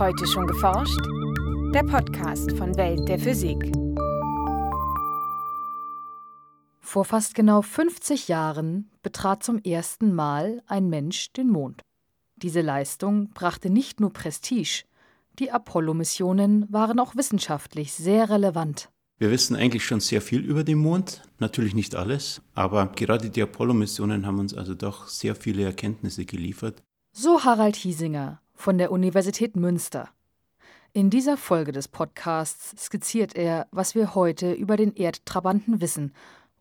Heute schon geforscht? Der Podcast von Welt der Physik. Vor fast genau 50 Jahren betrat zum ersten Mal ein Mensch den Mond. Diese Leistung brachte nicht nur Prestige, die Apollo-Missionen waren auch wissenschaftlich sehr relevant. Wir wissen eigentlich schon sehr viel über den Mond, natürlich nicht alles, aber gerade die Apollo-Missionen haben uns also doch sehr viele Erkenntnisse geliefert. So Harald Hiesinger von der Universität Münster. In dieser Folge des Podcasts skizziert er, was wir heute über den Erdtrabanten wissen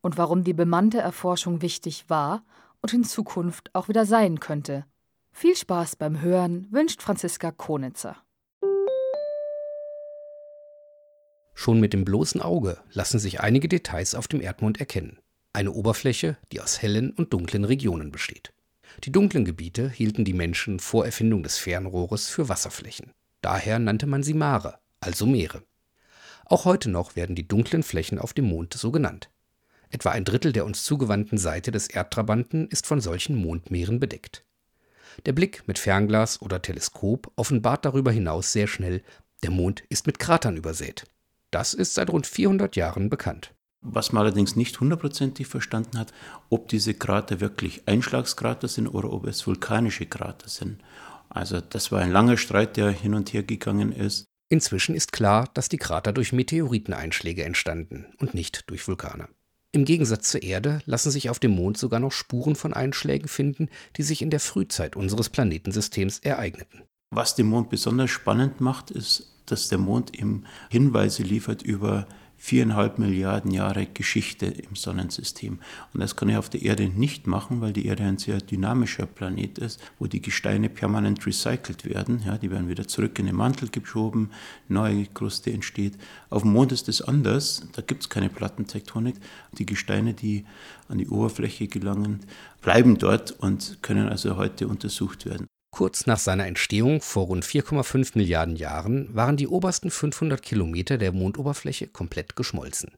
und warum die bemannte Erforschung wichtig war und in Zukunft auch wieder sein könnte. Viel Spaß beim Hören wünscht Franziska Konitzer. Schon mit dem bloßen Auge lassen sich einige Details auf dem Erdmond erkennen. Eine Oberfläche, die aus hellen und dunklen Regionen besteht. Die dunklen Gebiete hielten die Menschen vor Erfindung des Fernrohres für Wasserflächen. Daher nannte man sie Mare, also Meere. Auch heute noch werden die dunklen Flächen auf dem Mond so genannt. Etwa ein Drittel der uns zugewandten Seite des Erdtrabanten ist von solchen Mondmeeren bedeckt. Der Blick mit Fernglas oder Teleskop offenbart darüber hinaus sehr schnell, der Mond ist mit Kratern übersät. Das ist seit rund 400 Jahren bekannt. Was man allerdings nicht hundertprozentig verstanden hat, ob diese Krater wirklich Einschlagskrater sind oder ob es vulkanische Krater sind. Also das war ein langer Streit, der hin und her gegangen ist. Inzwischen ist klar, dass die Krater durch Meteoriteneinschläge entstanden und nicht durch Vulkane. Im Gegensatz zur Erde lassen sich auf dem Mond sogar noch Spuren von Einschlägen finden, die sich in der Frühzeit unseres Planetensystems ereigneten. Was den Mond besonders spannend macht, ist, dass der Mond ihm Hinweise liefert über viereinhalb Milliarden Jahre Geschichte im Sonnensystem. Und das kann ich auf der Erde nicht machen, weil die Erde ein sehr dynamischer Planet ist, wo die Gesteine permanent recycelt werden. Ja, die werden wieder zurück in den Mantel geschoben, neue Kruste entsteht. Auf dem Mond ist das anders, da gibt es keine Plattentektonik. Die Gesteine, die an die Oberfläche gelangen, bleiben dort und können also heute untersucht werden. Kurz nach seiner Entstehung vor rund 4,5 Milliarden Jahren waren die obersten 500 Kilometer der Mondoberfläche komplett geschmolzen.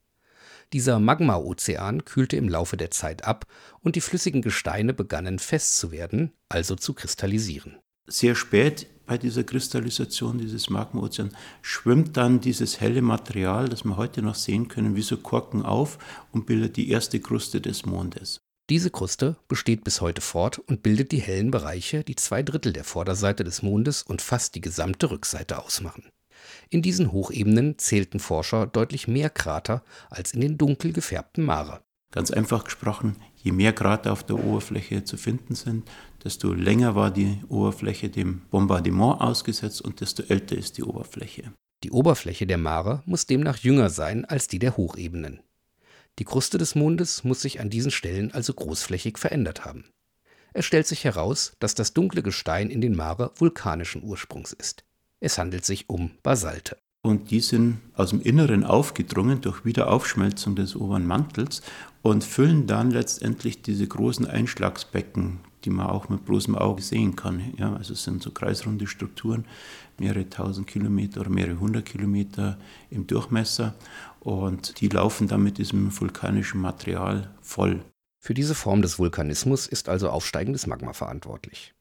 Dieser Magmaozean kühlte im Laufe der Zeit ab und die flüssigen Gesteine begannen fest zu werden, also zu kristallisieren. Sehr spät bei dieser Kristallisation dieses Magmaozeans schwimmt dann dieses helle Material, das wir heute noch sehen können, wie so Korken auf und bildet die erste Kruste des Mondes. Diese Kruste besteht bis heute fort und bildet die hellen Bereiche, die zwei Drittel der Vorderseite des Mondes und fast die gesamte Rückseite ausmachen. In diesen Hochebenen zählten Forscher deutlich mehr Krater als in den dunkel gefärbten Mare. Ganz einfach gesprochen, je mehr Krater auf der Oberfläche zu finden sind, desto länger war die Oberfläche dem Bombardement ausgesetzt und desto älter ist die Oberfläche. Die Oberfläche der Mare muss demnach jünger sein als die der Hochebenen. Die Kruste des Mondes muss sich an diesen Stellen also großflächig verändert haben. Es stellt sich heraus, dass das dunkle Gestein in den Mare vulkanischen Ursprungs ist. Es handelt sich um Basalte. Und die sind aus dem Inneren aufgedrungen durch Wiederaufschmelzung des oberen Mantels und füllen dann letztendlich diese großen Einschlagsbecken, die man auch mit bloßem Auge sehen kann. Ja, also es sind so kreisrunde Strukturen, mehrere tausend Kilometer oder mehrere hundert Kilometer im Durchmesser. Und die laufen dann mit diesem vulkanischen Material voll. Für diese Form des Vulkanismus ist also aufsteigendes Magma verantwortlich.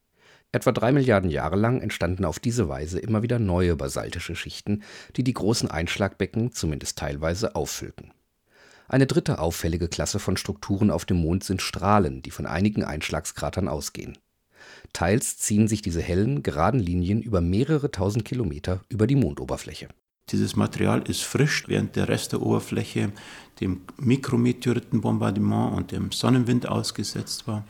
Etwa drei Milliarden Jahre lang entstanden auf diese Weise immer wieder neue basaltische Schichten, die die großen Einschlagbecken zumindest teilweise auffüllten. Eine dritte auffällige Klasse von Strukturen auf dem Mond sind Strahlen, die von einigen Einschlagskratern ausgehen. Teils ziehen sich diese hellen, geraden Linien über mehrere tausend Kilometer über die Mondoberfläche. Dieses Material ist frisch, während der Rest der Oberfläche dem Mikrometeoritenbombardement und dem Sonnenwind ausgesetzt war,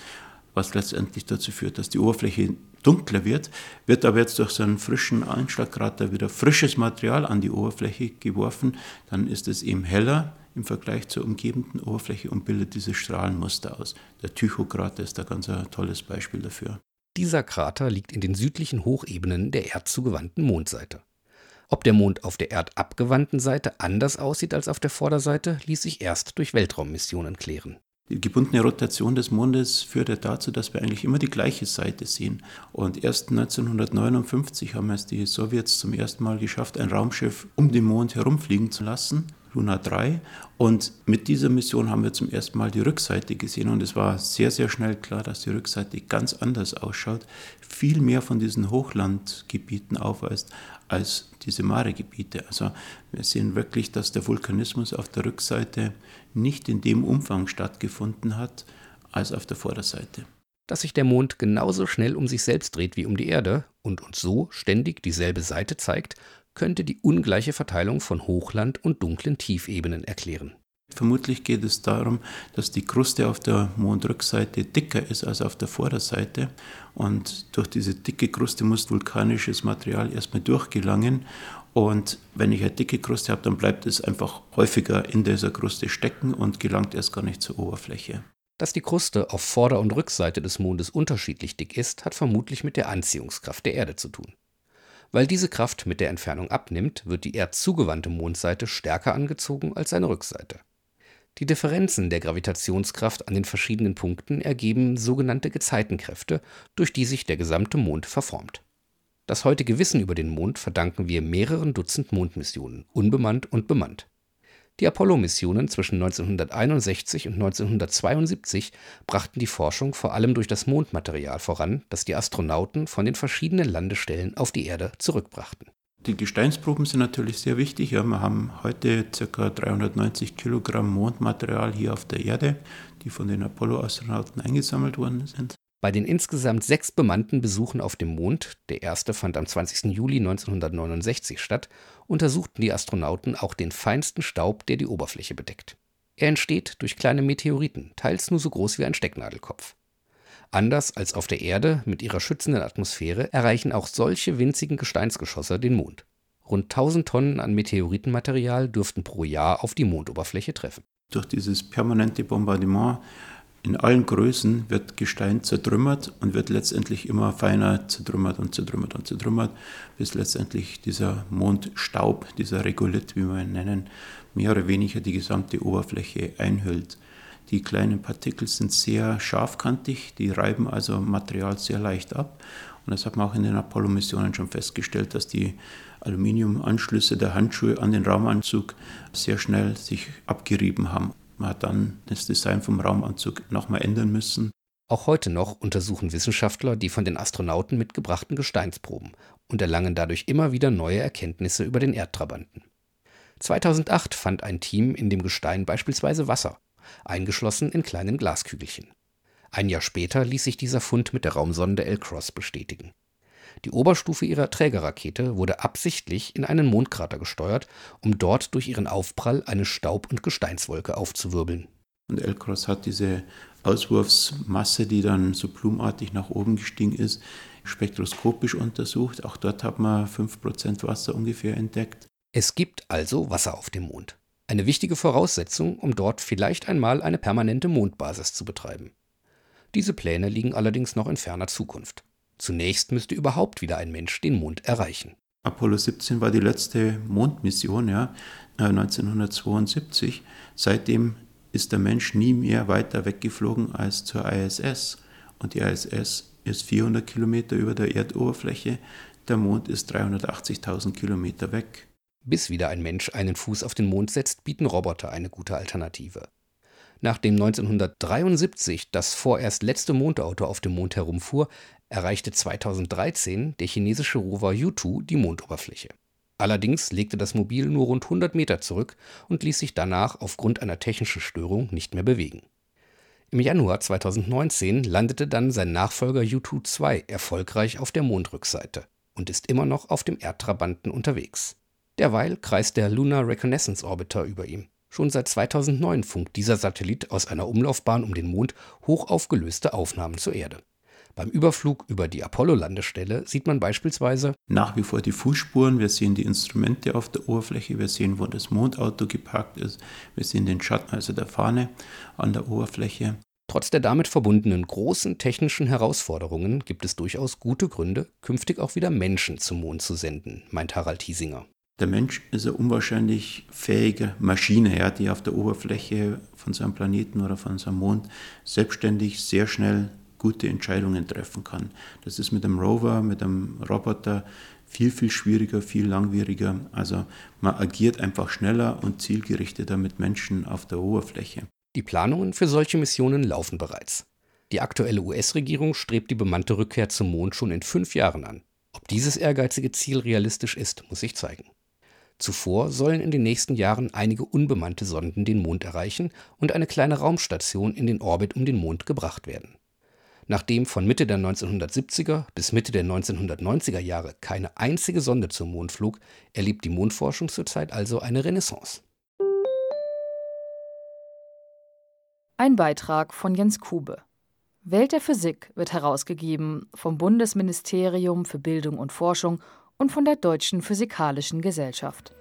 was letztendlich dazu führt, dass die Oberfläche dunkler wird, wird aber jetzt durch so einen frischen Einschlagkrater wieder frisches Material an die Oberfläche geworfen, dann ist es eben heller im Vergleich zur umgebenden Oberfläche und bildet dieses Strahlenmuster aus. Der Tycho-Krater ist da ganz ein tolles Beispiel dafür. Dieser Krater liegt in den südlichen Hochebenen der erdzugewandten Mondseite. Ob der Mond auf der erdabgewandten Seite anders aussieht als auf der Vorderseite, ließ sich erst durch Weltraummissionen klären. Die gebundene Rotation des Mondes führt ja dazu, dass wir eigentlich immer die gleiche Seite sehen. Und erst 1959 haben es die Sowjets zum ersten Mal geschafft, ein Raumschiff um den Mond herumfliegen zu lassen. Luna 3. Und mit dieser Mission haben wir zum ersten Mal die Rückseite gesehen und es war sehr, sehr schnell klar, dass die Rückseite ganz anders ausschaut, viel mehr von diesen Hochlandgebieten aufweist als diese Mare-Gebiete. Also wir sehen wirklich, dass der Vulkanismus auf der Rückseite nicht in dem Umfang stattgefunden hat als auf der Vorderseite. Dass sich der Mond genauso schnell um sich selbst dreht wie um die Erde und uns so ständig dieselbe Seite zeigt, könnte die ungleiche Verteilung von Hochland und dunklen Tiefebenen erklären. Vermutlich geht es darum, dass die Kruste auf der Mondrückseite dicker ist als auf der Vorderseite. Und durch diese dicke Kruste muss vulkanisches Material erstmal durchgelangen. Und wenn ich eine dicke Kruste habe, dann bleibt es einfach häufiger in dieser Kruste stecken und gelangt erst gar nicht zur Oberfläche. Dass die Kruste auf Vorder- und Rückseite des Mondes unterschiedlich dick ist, hat vermutlich mit der Anziehungskraft der Erde zu tun. Weil diese Kraft mit der Entfernung abnimmt, wird die erdzugewandte Mondseite stärker angezogen als seine Rückseite. Die Differenzen der Gravitationskraft an den verschiedenen Punkten ergeben sogenannte Gezeitenkräfte, durch die sich der gesamte Mond verformt. Das heutige Wissen über den Mond verdanken wir mehreren Dutzend Mondmissionen, unbemannt und bemannt. Die Apollo-Missionen zwischen 1961 und 1972 brachten die Forschung vor allem durch das Mondmaterial voran, das die Astronauten von den verschiedenen Landestellen auf die Erde zurückbrachten. Die Gesteinsproben sind natürlich sehr wichtig. Ja, wir haben heute ca. 390 Kilogramm Mondmaterial hier auf der Erde, die von den Apollo-Astronauten eingesammelt worden sind. Bei den insgesamt sechs bemannten Besuchen auf dem Mond, der erste fand am 20. Juli 1969 statt, untersuchten die Astronauten auch den feinsten Staub, der die Oberfläche bedeckt. Er entsteht durch kleine Meteoriten, teils nur so groß wie ein Stecknadelkopf. Anders als auf der Erde mit ihrer schützenden Atmosphäre erreichen auch solche winzigen Gesteinsgeschosse den Mond. Rund 1000 Tonnen an Meteoritenmaterial dürften pro Jahr auf die Mondoberfläche treffen. Durch dieses permanente Bombardement in allen Größen wird Gestein zertrümmert und wird letztendlich immer feiner zertrümmert und zertrümmert und zertrümmert, bis letztendlich dieser Mondstaub, dieser Regolith, wie wir ihn nennen, mehr oder weniger die gesamte Oberfläche einhüllt. Die kleinen Partikel sind sehr scharfkantig, die reiben also Material sehr leicht ab. Und das hat man auch in den Apollo-Missionen schon festgestellt, dass die Aluminiumanschlüsse der Handschuhe an den Raumanzug sehr schnell sich abgerieben haben. Man hat dann das Design vom Raumanzug nochmal ändern müssen. Auch heute noch untersuchen Wissenschaftler die von den Astronauten mitgebrachten Gesteinsproben und erlangen dadurch immer wieder neue Erkenntnisse über den Erdtrabanten. 2008 fand ein Team in dem Gestein beispielsweise Wasser, eingeschlossen in kleinen Glaskügelchen. Ein Jahr später ließ sich dieser Fund mit der Raumsonde L-Cross bestätigen. Die Oberstufe ihrer Trägerrakete wurde absichtlich in einen Mondkrater gesteuert, um dort durch ihren Aufprall eine Staub- und Gesteinswolke aufzuwirbeln. Und Elcross hat diese Auswurfsmasse, die dann so blumartig nach oben gestiegen ist, spektroskopisch untersucht. Auch dort hat man 5% Wasser ungefähr entdeckt. Es gibt also Wasser auf dem Mond. Eine wichtige Voraussetzung, um dort vielleicht einmal eine permanente Mondbasis zu betreiben. Diese Pläne liegen allerdings noch in ferner Zukunft. Zunächst müsste überhaupt wieder ein Mensch den Mond erreichen. Apollo 17 war die letzte Mondmission, ja, 1972. Äh, Seitdem ist der Mensch nie mehr weiter weggeflogen als zur ISS. Und die ISS ist 400 Kilometer über der Erdoberfläche, der Mond ist 380.000 Kilometer weg. Bis wieder ein Mensch einen Fuß auf den Mond setzt, bieten Roboter eine gute Alternative. Nachdem 1973 das vorerst letzte Mondauto auf dem Mond herumfuhr, erreichte 2013 der chinesische Rover Yutu die Mondoberfläche. Allerdings legte das Mobil nur rund 100 Meter zurück und ließ sich danach aufgrund einer technischen Störung nicht mehr bewegen. Im Januar 2019 landete dann sein Nachfolger Yutu 2 erfolgreich auf der Mondrückseite und ist immer noch auf dem Erdtrabanten unterwegs. Derweil kreist der Lunar Reconnaissance Orbiter über ihm. Schon seit 2009 funkt dieser Satellit aus einer Umlaufbahn um den Mond hochaufgelöste Aufnahmen zur Erde. Beim Überflug über die Apollo-Landestelle sieht man beispielsweise nach wie vor die Fußspuren, wir sehen die Instrumente auf der Oberfläche, wir sehen, wo das Mondauto geparkt ist, wir sehen den Schatten, also der Fahne an der Oberfläche. Trotz der damit verbundenen großen technischen Herausforderungen gibt es durchaus gute Gründe, künftig auch wieder Menschen zum Mond zu senden, meint Harald Hiesinger. Der Mensch ist eine unwahrscheinlich fähige Maschine, ja, die auf der Oberfläche von seinem Planeten oder von seinem Mond selbstständig sehr schnell gute Entscheidungen treffen kann. Das ist mit einem Rover, mit einem Roboter viel, viel schwieriger, viel langwieriger. Also man agiert einfach schneller und zielgerichteter mit Menschen auf der Oberfläche. Die Planungen für solche Missionen laufen bereits. Die aktuelle US-Regierung strebt die bemannte Rückkehr zum Mond schon in fünf Jahren an. Ob dieses ehrgeizige Ziel realistisch ist, muss sich zeigen. Zuvor sollen in den nächsten Jahren einige unbemannte Sonden den Mond erreichen und eine kleine Raumstation in den Orbit um den Mond gebracht werden. Nachdem von Mitte der 1970er bis Mitte der 1990er Jahre keine einzige Sonde zum Mond flog, erlebt die Mondforschung zurzeit also eine Renaissance. Ein Beitrag von Jens Kube. Welt der Physik wird herausgegeben vom Bundesministerium für Bildung und Forschung und von der Deutschen Physikalischen Gesellschaft.